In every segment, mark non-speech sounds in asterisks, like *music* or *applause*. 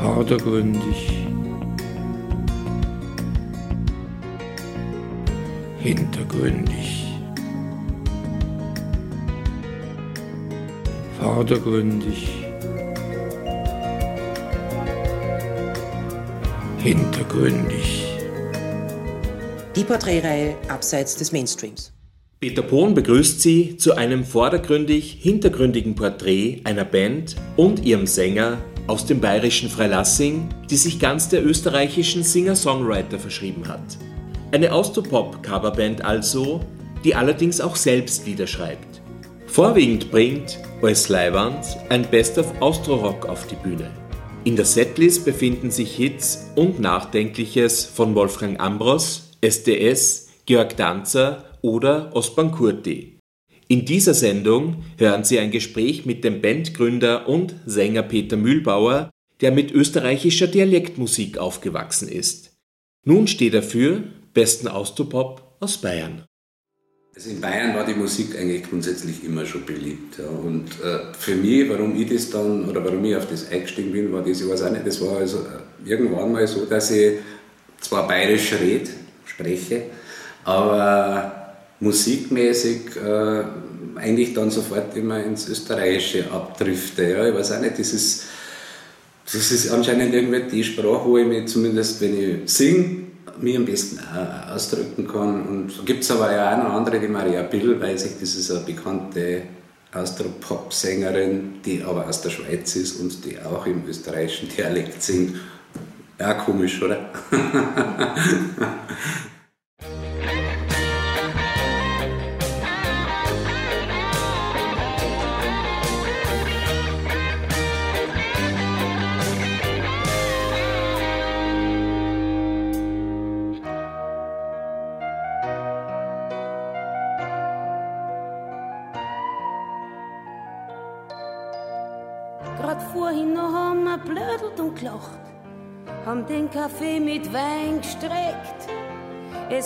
vordergründig, hintergründig, vordergründig, hintergründig. Die Porträtreihe abseits des Mainstreams. Peter Pohn begrüßt Sie zu einem vordergründig hintergründigen Porträt einer Band und ihrem Sänger aus dem bayerischen Freilassing, die sich ganz der österreichischen Singer-Songwriter verschrieben hat. Eine Austropop-Coverband also, die allerdings auch selbst Lieder schreibt. Vorwiegend bringt Wes Leiwand ein Best of Austro-Rock auf die Bühne. In der Setlist befinden sich Hits und Nachdenkliches von Wolfgang Ambros, SDS, Georg Danzer oder Osman Kurti. In dieser Sendung hören Sie ein Gespräch mit dem Bandgründer und Sänger Peter Mühlbauer, der mit österreichischer Dialektmusik aufgewachsen ist. Nun steht er für besten Austropop aus Bayern. Also in Bayern war die Musik eigentlich grundsätzlich immer schon beliebt. Ja. Und äh, für mich, warum ich das dann, oder warum ich auf das eingestiegen bin, war das, ich weiß auch nicht, das war also äh, irgendwann mal so, dass ich zwar bayerisch rede, spreche, aber musikmäßig äh, eigentlich dann sofort immer ins Österreichische abdrifte. Ja. Ich weiß auch nicht, das ist, das ist anscheinend irgendwie die Sprache, wo ich mich zumindest, wenn ich singe, mich am besten ausdrücken kann. Und so gibt es aber ja auch noch andere, die Maria Bill, weiß ich, das ist eine bekannte Austropop-Sängerin, die aber aus der Schweiz ist und die auch im österreichischen Dialekt singt. Ja, komisch, oder? *laughs*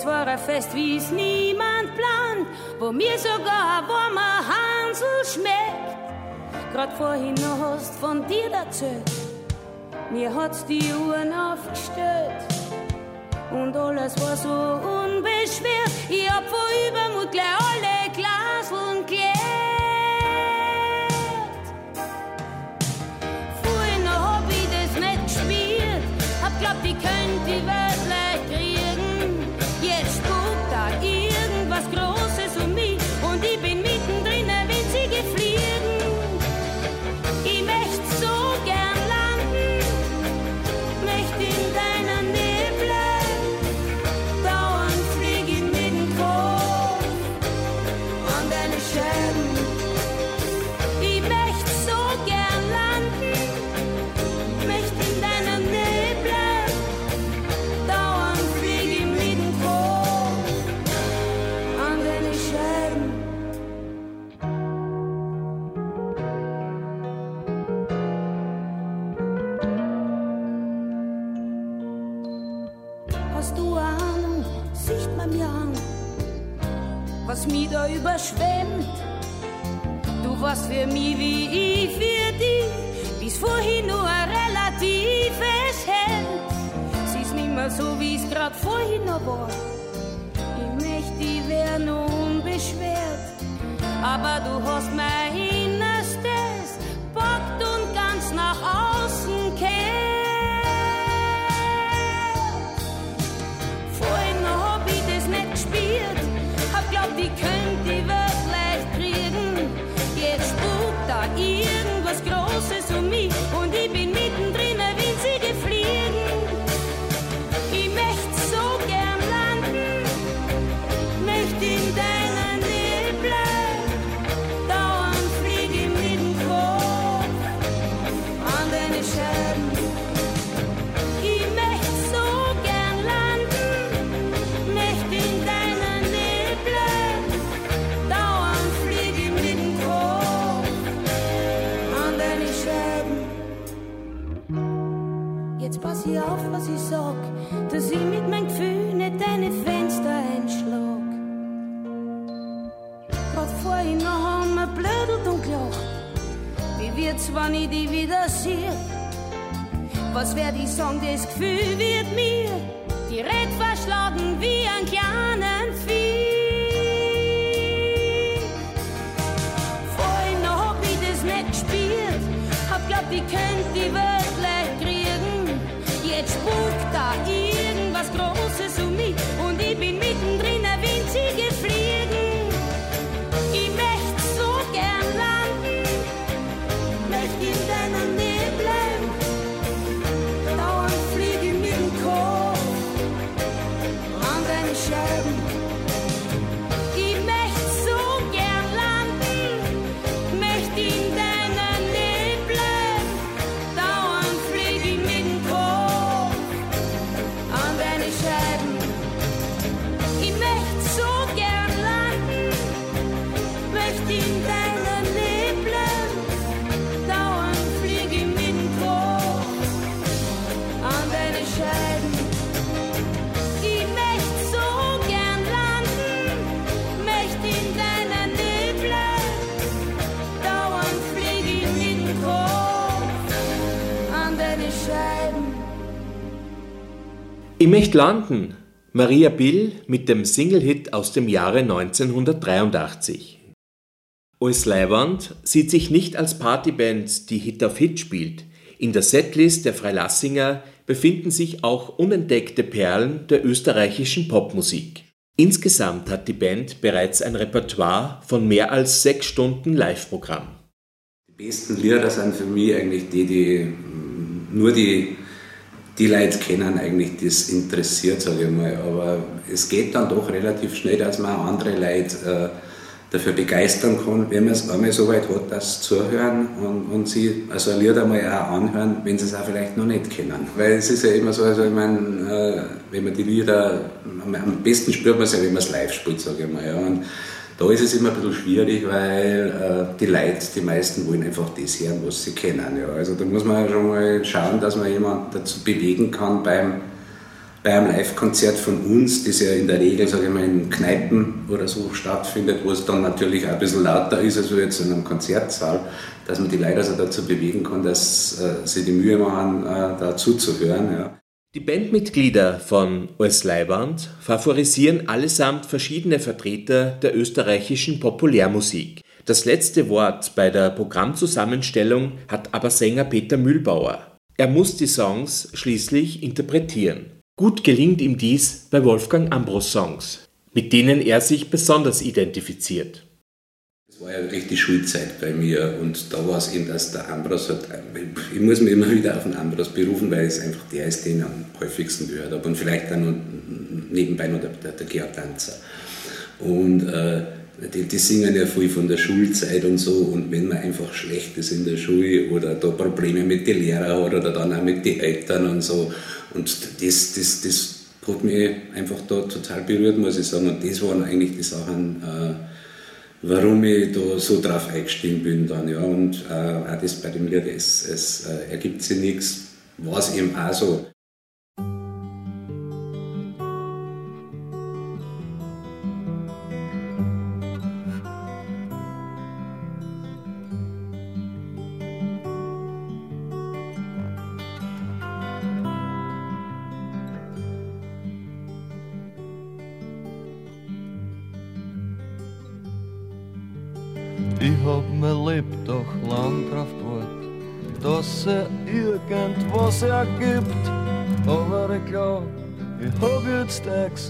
Es war ein Fest, wie es niemand plant, wo mir sogar ein warmer Hansel schmeckt. Grad vorhin noch hast von dir erzählt, mir hat's die Uhren aufgestellt. Und alles war so unbeschwert, ich hab vor Übermut gleich alle Glaseln klärt. glaubt, die könnt die Welt Warst für mich wie ich für dich, bis vorhin nur ein relatives Hemd. Sie ist nimmer so, wie es grad vorhin noch war. Ich möchte, die wär nur unbeschwert, aber du hast mein ich die Song, das Gefühl wird mir Ich möchte landen. Maria Bill mit dem Single-Hit aus dem Jahre 1983. Als Leiwand sieht sich nicht als Partyband, die Hit auf Hit spielt. In der Setlist der Freilassinger befinden sich auch unentdeckte Perlen der österreichischen Popmusik. Insgesamt hat die Band bereits ein Repertoire von mehr als sechs Stunden Live-Programm. Die besten Lieder sind für mich eigentlich die, die mm, nur die, die Leute kennen, eigentlich, es interessiert, sage ich mal. Aber es geht dann doch relativ schnell, dass man andere Leute äh, dafür begeistern kann, wenn man es einmal so weit hat, dass sie zuhören und, und sie also ein Lied einmal auch anhören, wenn sie es auch vielleicht noch nicht kennen. Weil es ist ja immer so, also ich meine, äh, wenn man die Lieder, am besten spürt man es ja, wenn man es live spielt, sage ich mal. Ja. Und da ist es immer ein bisschen schwierig, weil äh, die Leute, die meisten wollen einfach das hören, was sie kennen. Ja. Also da muss man schon mal schauen, dass man jemanden dazu bewegen kann beim bei einem Live-Konzert von uns, das ja in der Regel, sage ich mal, in Kneipen oder so stattfindet, wo es dann natürlich auch ein bisschen lauter ist als jetzt in einem Konzertsaal, dass man die Leute also dazu bewegen kann, dass äh, sie die Mühe machen, äh, da zuzuhören. Ja. Die Bandmitglieder von Als Leiband favorisieren allesamt verschiedene Vertreter der österreichischen Populärmusik. Das letzte Wort bei der Programmzusammenstellung hat aber Sänger Peter Mühlbauer. Er muss die Songs schließlich interpretieren. Gut gelingt ihm dies bei Wolfgang Ambros Songs, mit denen er sich besonders identifiziert. War ja richtig Schulzeit bei mir und da war es eben, dass der Ambros hat, ich muss mich immer wieder auf den Ambros berufen, weil es einfach der ist, den ich am häufigsten gehört habe und vielleicht dann nebenbei noch der, der, der Georg Danzer. Und äh, die, die, singen ja viel von der Schulzeit und so und wenn man einfach schlecht ist in der Schule oder da Probleme mit den Lehrern hat oder dann auch mit den Eltern und so und das, das, das hat mich einfach da total berührt, muss ich sagen und das waren eigentlich die Sachen, äh, warum ich da so drauf eingestiegen bin dann, ja und äh, auch das bei dem Lied, es, es äh, ergibt sich nichts, war es eben auch so.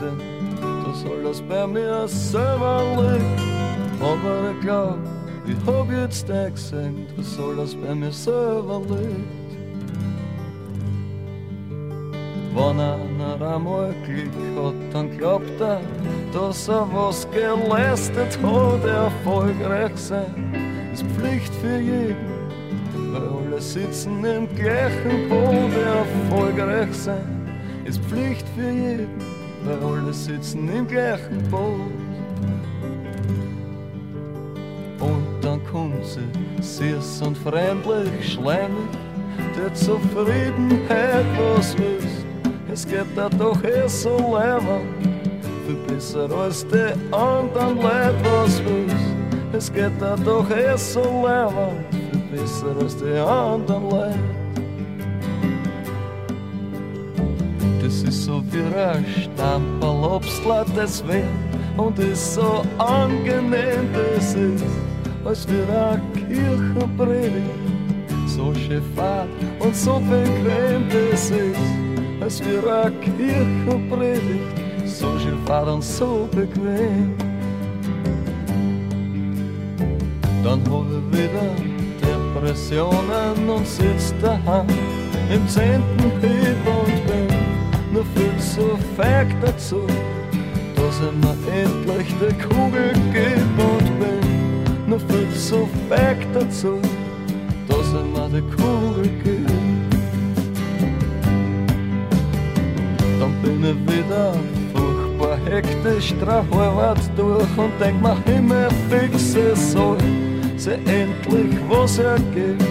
Jetzt eingesehen, dass alles bei mir selber liegt. Aber ich glaub, ich hab jetzt eingesehen, dass alles bei mir selber liegt. Wenn einer einmal Glück hat, dann glaubt er, dass er was geleistet hat, erfolgreich sein ist Pflicht für jeden, weil alle sitzen im gleichen Boot, erfolgreich sein ist Pflicht für jeden, weil alle sitzen im gleichen Boot. Und dann kommt sie, süß und freundlich, schleimig, der Zufriedenheit was willst. Es geht da doch eh so leibend, viel besser als die anderen Leute was willst. Es geht da doch eh so leibend, viel besser als die anderen Leute. Das ist so wie ein Stamperl, Obstler, das wär und ist so angenehm, das ist, als wie ein Kirchenpredigt. So schön fad und so bequem, das ist, als wie ein Kirchenpredigt. So schön fad und so bequem. Dann hab ich wieder Depressionen und sitz daheim im zehnten Hieb und bin nur viel zu feig dazu, dass ich mir endlich die Kugel und bin nur viel zu feig dazu, dass ich mir die Kugel geb. Dann bin ich wieder furchtbar hektisch, traf Arbeit durch und denk mir immer fixe soll sie endlich was ergibt.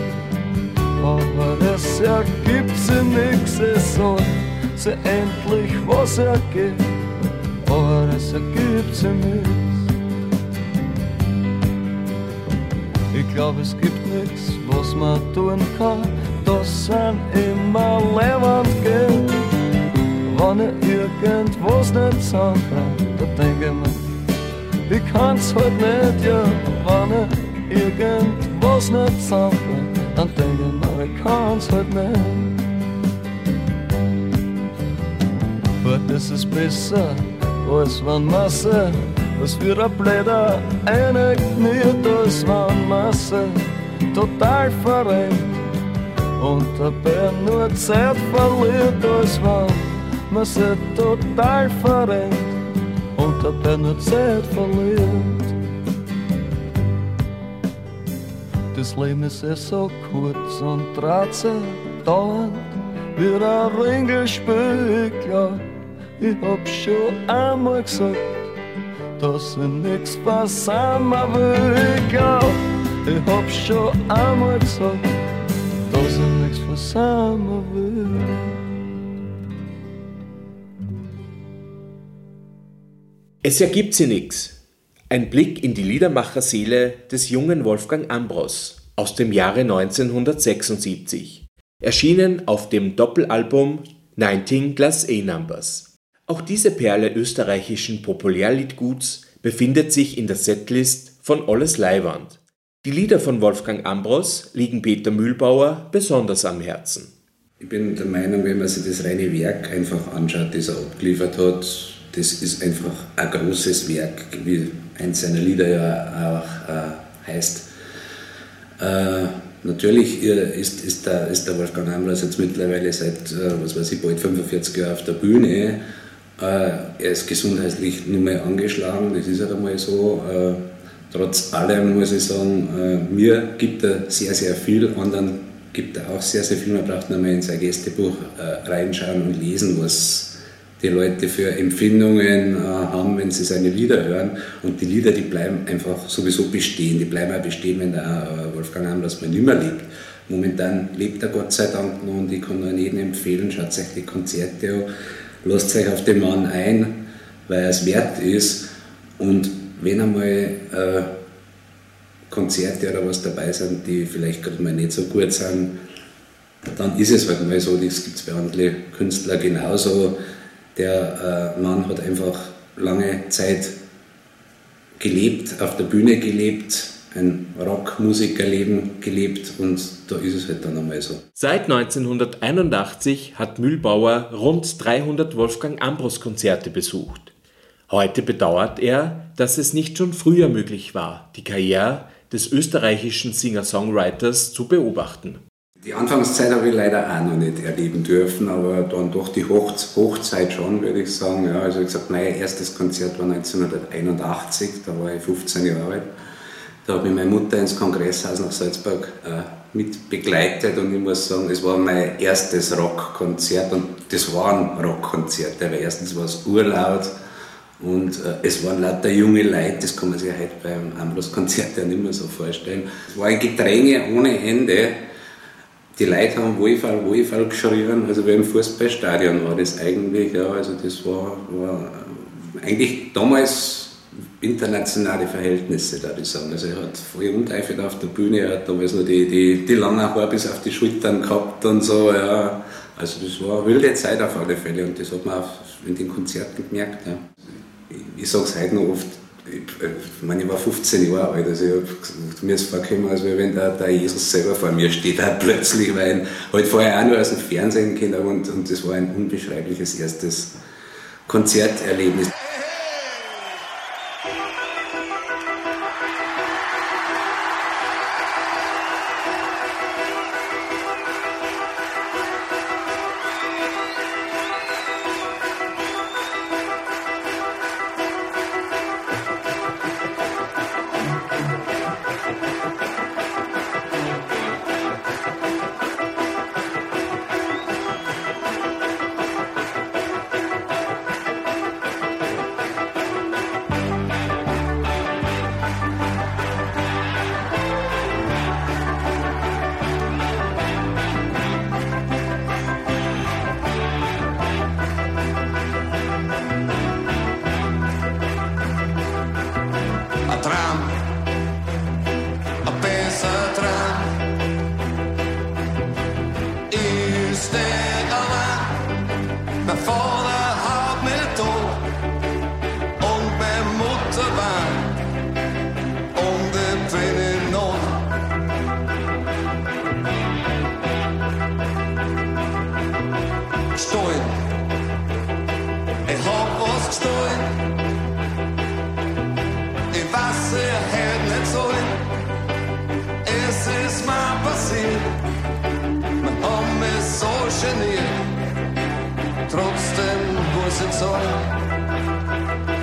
Aber es ergibt sie nix, es soll sie endlich was ergibt. Aber es ergibt sie nix. Ich glaub, es gibt nix, was man tun kann, das sind immer lebend geht. Wenn ich irgendwas nicht sagen kann, da denke ich mir, ich kann's halt nicht, ja, wenn ich irgendwas nicht sagen, dann denke ich mir, ich kann's halt nicht. Heute ist es besser, als wenn Masse, was wir ein Blätter? Einkniert, als wenn Masse. Total verrennt und dabei nur Zeit verliert, als wenn Masse. Total verrennt und dabei nur Zeit verliert. das Leben ist eh so kurz und trotzdem dauernd wie ein Ringelspiel. Ich glaub, ich hab schon einmal gesagt, dass ich nix versammeln will. Ich hab schon einmal gesagt, dass ich nix versammeln will. Es ergibt sie nix. Ein Blick in die Liedermacherseele des jungen Wolfgang Ambros aus dem Jahre 1976, erschienen auf dem Doppelalbum 19 Class A Numbers. Auch diese Perle österreichischen Populärliedguts befindet sich in der Setlist von Olles Leiwand. Die Lieder von Wolfgang Ambros liegen Peter Mühlbauer besonders am Herzen. Ich bin der Meinung, wenn man sich das reine Werk einfach anschaut, das er abgeliefert hat, das ist einfach ein großes Werk, wie eins seiner Lieder ja auch äh, heißt. Äh, natürlich ist, ist, der, ist der Wolfgang Ambros jetzt mittlerweile seit, äh, was weiß ich, bald 45 Jahren auf der Bühne. Äh, er ist gesundheitlich nicht mehr angeschlagen, das ist halt einmal so. Äh, trotz allem muss ich sagen, äh, mir gibt er sehr, sehr viel, anderen gibt er auch sehr, sehr viel. Man braucht nur mal in sein Gästebuch reinschauen und lesen, was die Leute für Empfindungen äh, haben, wenn sie seine Lieder hören. Und die Lieder, die bleiben einfach sowieso bestehen. Die bleiben auch bestehen, wenn der Wolfgang Ambros mal mehr lebt. Momentan lebt er Gott sei Dank noch und ich kann nur jedem empfehlen, schaut euch die Konzerte an, lasst euch auf den Mann ein, weil er es wert ist. Und wenn einmal äh, Konzerte oder was dabei sind, die vielleicht gerade mal nicht so gut sind, dann ist es halt mal so, das gibt es bei anderen Künstlern genauso der äh, Mann hat einfach lange Zeit gelebt, auf der Bühne gelebt, ein Rockmusikerleben gelebt und da ist es halt dann einmal so. Seit 1981 hat Mühlbauer rund 300 Wolfgang Ambros Konzerte besucht. Heute bedauert er, dass es nicht schon früher möglich war, die Karriere des österreichischen Singer-Songwriters zu beobachten. Die Anfangszeit habe ich leider auch noch nicht erleben dürfen, aber dann doch die Hochzeit schon, würde ich sagen. Ja, also wie gesagt, mein erstes Konzert war 1981, da war ich 15 Jahre alt. Da habe ich meine Mutter ins Kongresshaus nach Salzburg äh, mit begleitet und ich muss sagen, es war mein erstes Rockkonzert und das war ein Rockkonzert. Aber erstens war es urlaut und äh, es waren lauter junge Leute, das kann man sich heute beim Ambros-Konzert ja nicht mehr so vorstellen. Es war ein Gedränge ohne Ende die Leute haben Wohlfall, Wohlfall geschrien, also wie im Fußballstadion war das eigentlich, ja, also das war, war eigentlich damals internationale Verhältnisse, da sagen. Also er hat voll uneifert auf der Bühne, er hat damals noch die, die, die langen Haare bis auf die Schultern gehabt und so, ja. Also das war eine wilde Zeit auf alle Fälle und das hat man auch in den Konzerten gemerkt. Ja. Ich, ich sage es heute noch oft, ich, ich, meine, ich war 15 Jahre alt, also ich hab, mir ist vorgekommen, als wenn der, der Jesus selber vor mir steht, halt plötzlich, weil ich halt vorher auch nur aus dem Fernsehen kenne und, und das war ein unbeschreibliches erstes Konzerterlebnis. voice and.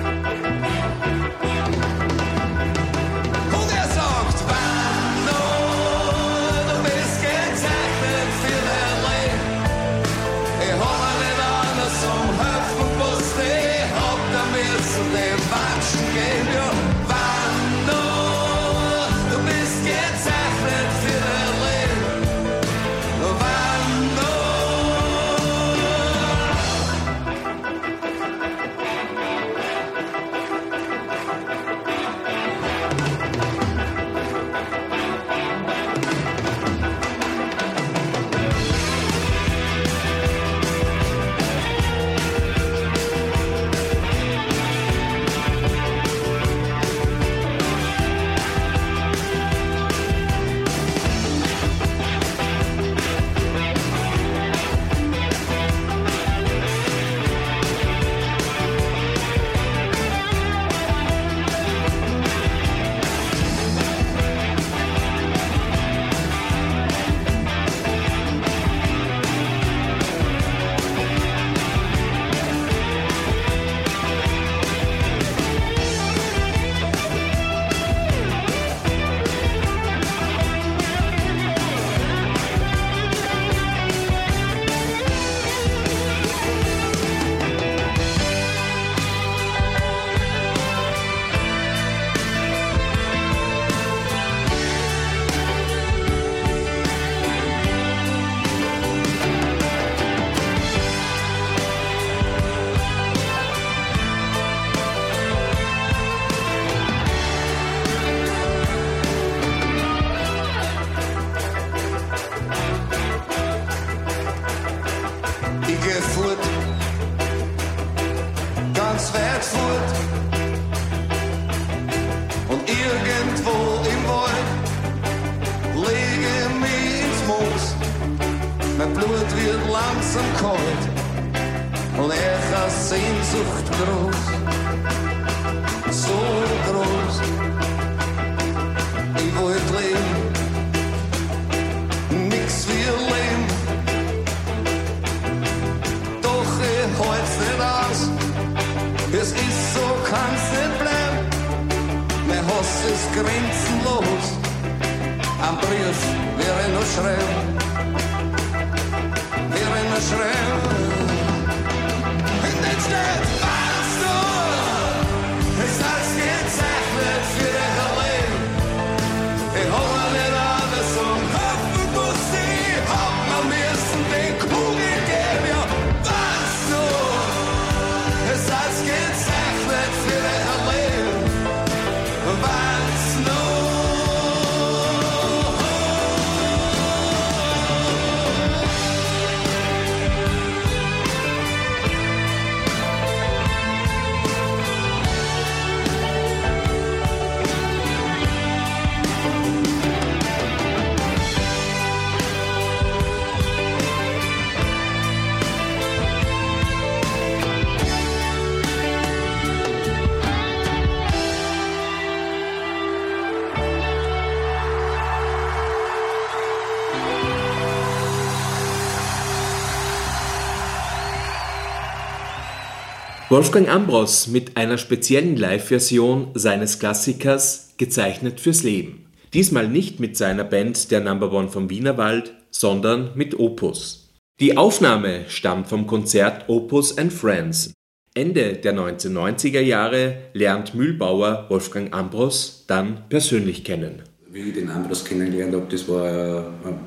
Wolfgang Ambros mit einer speziellen Live-Version seines Klassikers Gezeichnet fürs Leben. Diesmal nicht mit seiner Band der Number One vom Wienerwald, sondern mit Opus. Die Aufnahme stammt vom Konzert Opus and Friends. Ende der 1990er Jahre lernt Mühlbauer Wolfgang Ambros dann persönlich kennen. Wie ich den Ambros kennengelernt habe, das war eine, eine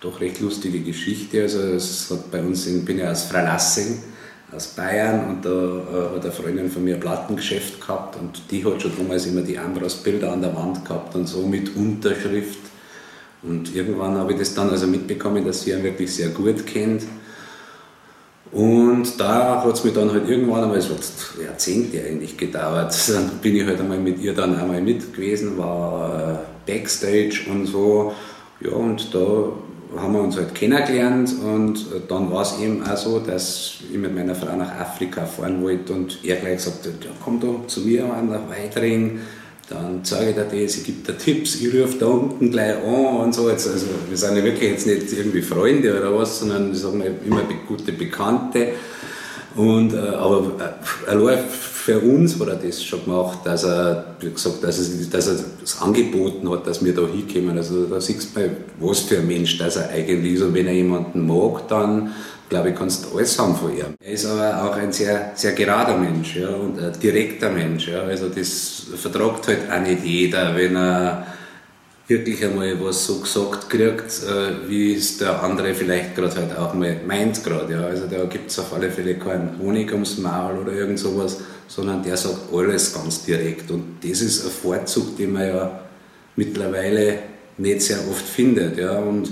doch recht lustige Geschichte. Also es hat bei uns, ich bin ja aus Freilassing, aus Bayern und da äh, hat eine Freundin von mir ein Plattengeschäft gehabt und die hat schon damals immer die Ambros-Bilder an der Wand gehabt und so mit Unterschrift. Und irgendwann habe ich das dann also mitbekommen, dass sie ihn wirklich sehr gut kennt. Und da hat es mir dann halt irgendwann einmal, es hat Jahrzehnte eigentlich gedauert, *laughs* dann bin ich halt einmal mit ihr dann einmal mit gewesen, war äh, Backstage und so. Ja, und da haben wir uns halt kennengelernt und dann war es eben auch so, dass ich mit meiner Frau nach Afrika fahren wollte und er gleich gesagt hat, ja, komm da zu mir nach Weitring, dann zeige ich dir das, ich gebe dir Tipps, ich rufe da unten gleich an und so. also wir sind ja wirklich jetzt nicht irgendwie Freunde oder was, sondern sagen wir immer gute Bekannte. Und, äh, aber äh, allein für uns hat er das schon gemacht, dass er, gesagt, dass er, dass er das angeboten hat, dass wir da hinkommen. Also da siehst du mal, was für ein Mensch dass er eigentlich ist. Und wenn er jemanden mag, dann glaube ich, kannst du alles haben von ihm. Er ist aber auch ein sehr, sehr gerader Mensch ja, und ein direkter Mensch. Ja. Also das vertragt halt auch nicht jeder, wenn er wirklich einmal was so gesagt kriegt, äh, wie es der andere vielleicht gerade halt auch mal meint gerade. Ja. Also da gibt es auf alle Fälle keinen Honig ums Maul oder irgend sowas, sondern der sagt alles ganz direkt. Und das ist ein Vorzug, den man ja mittlerweile nicht sehr oft findet. Ja. Und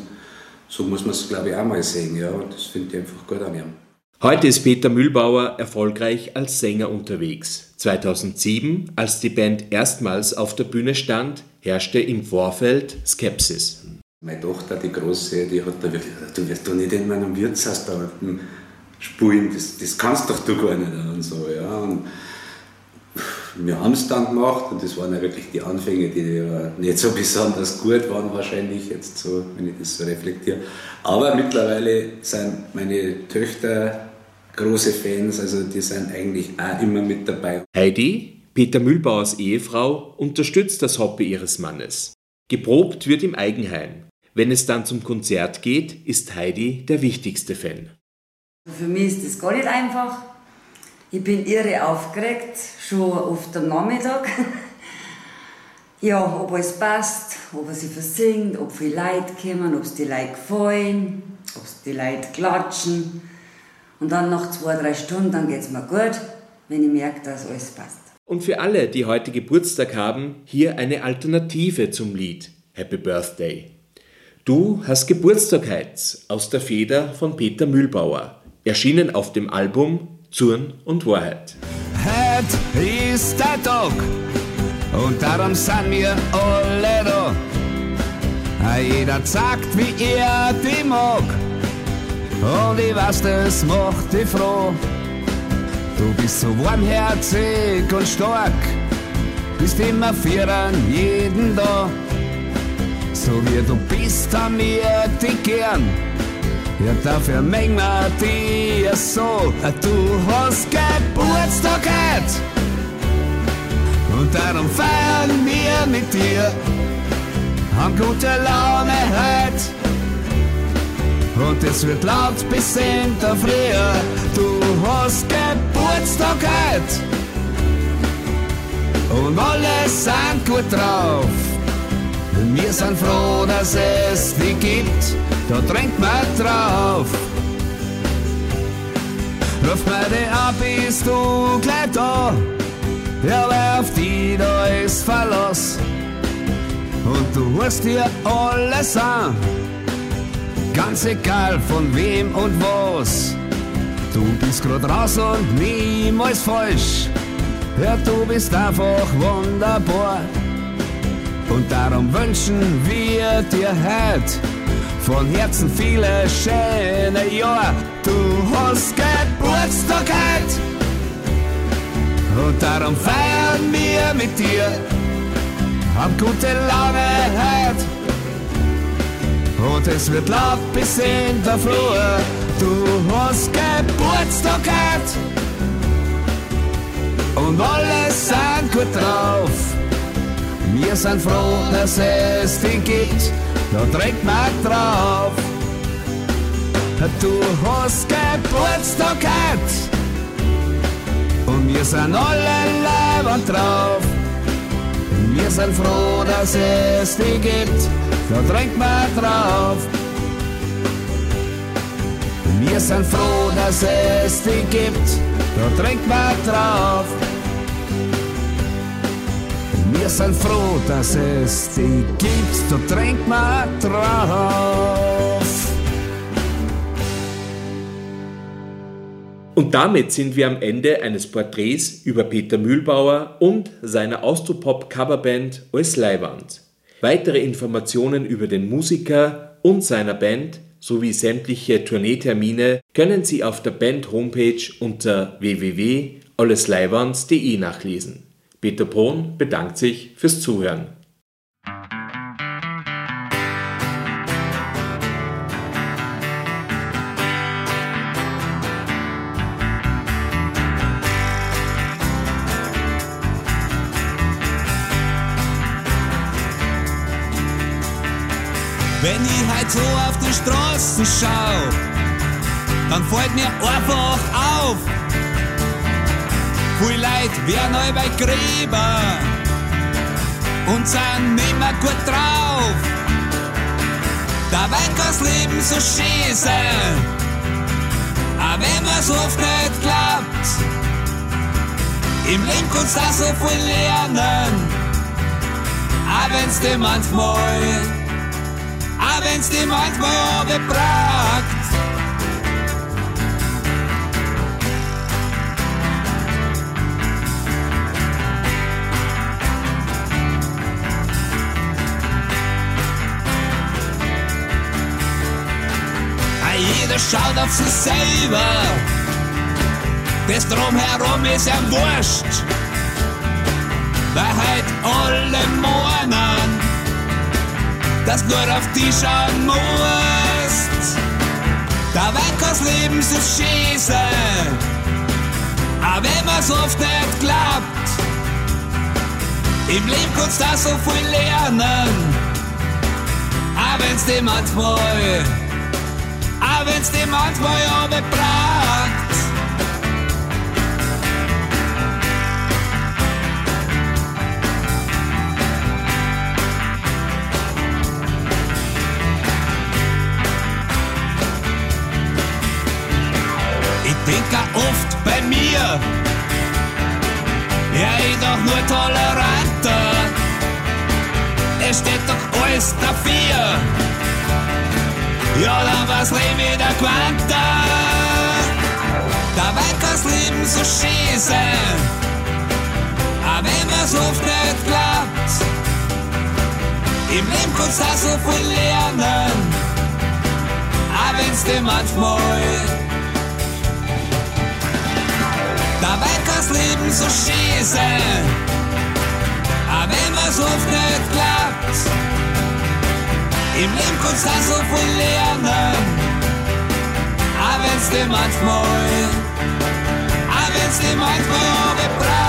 so muss man es, glaube ich, auch mal sehen. Ja. Und das finde ich einfach gut an ihm. Heute ist Peter Mühlbauer erfolgreich als Sänger unterwegs. 2007, als die Band erstmals auf der Bühne stand, herrschte im Vorfeld Skepsis. Meine Tochter, die Große, die hat da wirklich gesagt, du wirst doch nicht in meinem Wirtshaus da unten spielen, das, das kannst doch du gar nicht und so. Ja. Und wir haben es dann gemacht und das waren ja wirklich die Anfänge, die ja nicht so *laughs* besonders gut waren wahrscheinlich, jetzt so, wenn ich das so reflektiere. Aber mittlerweile sind meine Töchter große Fans, also die sind eigentlich auch immer mit dabei. Heidi, Peter Mühlbauers Ehefrau, unterstützt das Hobby ihres Mannes. Geprobt wird im Eigenheim. Wenn es dann zum Konzert geht, ist Heidi der wichtigste Fan. Für mich ist das gar nicht einfach. Ich bin irre aufgeregt, schon auf dem Nachmittag. *laughs* ja, ob alles passt, ob er sich versingt, ob viele Leute kommen, ob es die Leute gefallen, ob es die Leute klatschen. Und dann nach zwei, drei Stunden, dann geht es mir gut, wenn ich merke, dass alles passt. Und für alle, die heute Geburtstag haben, hier eine Alternative zum Lied Happy Birthday. Du hast Geburtstag heute aus der Feder von Peter Mühlbauer, erschienen auf dem Album Zorn und Wahrheit. Heute ist der Tag und darum sind wir alle da. Jeder sagt, wie er die mag und ich weiß, das macht dich froh. Du bist so warmherzig und stark, bist immer für an jeden da. So wie du bist, haben wir dich gern. Ja, dafür Geburtstag heute und darum feiern wir mit dir. Haben gute Laune heute und es wird laut bis in der Früh. Du hast Geburtstag heute und alle sind gut drauf. Wir sind froh, dass es dich gibt, da trinkt man drauf. Ruf mir dich ab, bist du gleich da, ja, weil auf die da ist Verlass. Und du hörst dir alles an, ganz egal von wem und was. Du bist grad raus und niemals falsch, ja, du bist einfach wunderbar. Und darum wünschen wir dir heute von Herzen viele schöne Jahre. Du hast Geburtstag heute und darum feiern wir mit dir. Hab gute Laune heute und es wird laut bis in der Flur. Du hast Geburtstag heute und alle sind gut drauf. Wir sind froh, dass es den gibt, da trinkt man drauf. Du hast Geburtstag gehabt und wir sind alle leibend drauf. Wir sind froh, dass es die gibt, da trinkt man drauf. Wir sind froh, dass es die gibt, da trinkt man drauf. Wir sind froh, dass es die gibt, da trinkt man drauf. Und damit sind wir am Ende eines Porträts über Peter Mühlbauer und seiner Austropop-Coverband als Leihwand. Weitere Informationen über den Musiker und seiner Band sowie sämtliche Tourneetermine können Sie auf der Band-Homepage unter www.allesleiwands.de nachlesen. Peter Brun bedankt sich fürs Zuhören. Wenn ich halt so auf die Straßen schau, dann fällt mir einfach auf. Viel Leute werden neu bei Gräber und sind nimmer gut drauf. Dabei kann's Leben so schön sein, auch wenn man's oft nicht klappt. Im Leben kannst du auch so viel lernen, auch wenn's dir manchmal auch wenn's die manchmal bepragt. Jeder schaut auf sich selber, das drumherum ist ja wurscht, weil halt alle mornen dass nur auf die schauen musst. Dabei kann's Leben so sein, aber wenn man's oft nicht klappt, im Leben kannst du so viel lernen, auch wenn's dir manchmal, wenn's dir manchmal ja bebragt. denke oft bei mir, ja, ich doch nur toleranter. Es steht doch alles dafür. Ja, dann war's Leben wieder Quanta. Dabei kann's Leben so schön sein. Aber wenn man's oft nicht klappt, im Leben kannst du auch so viel lernen. Aber wenn's dir manchmal Dabei kann's Leben so schön sein, aber wenn man's oft nicht klappt, im Leben kannst du so viel lernen, auch wenn's dir manchmal, auch wenn's dir manchmal bebragt.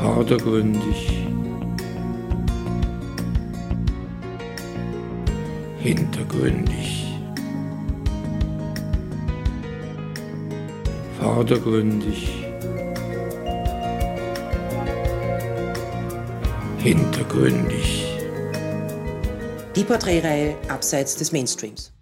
Vordergründig. Hintergründig. Vordergründig. Hintergründig. Die Porträtreihe abseits des Mainstreams.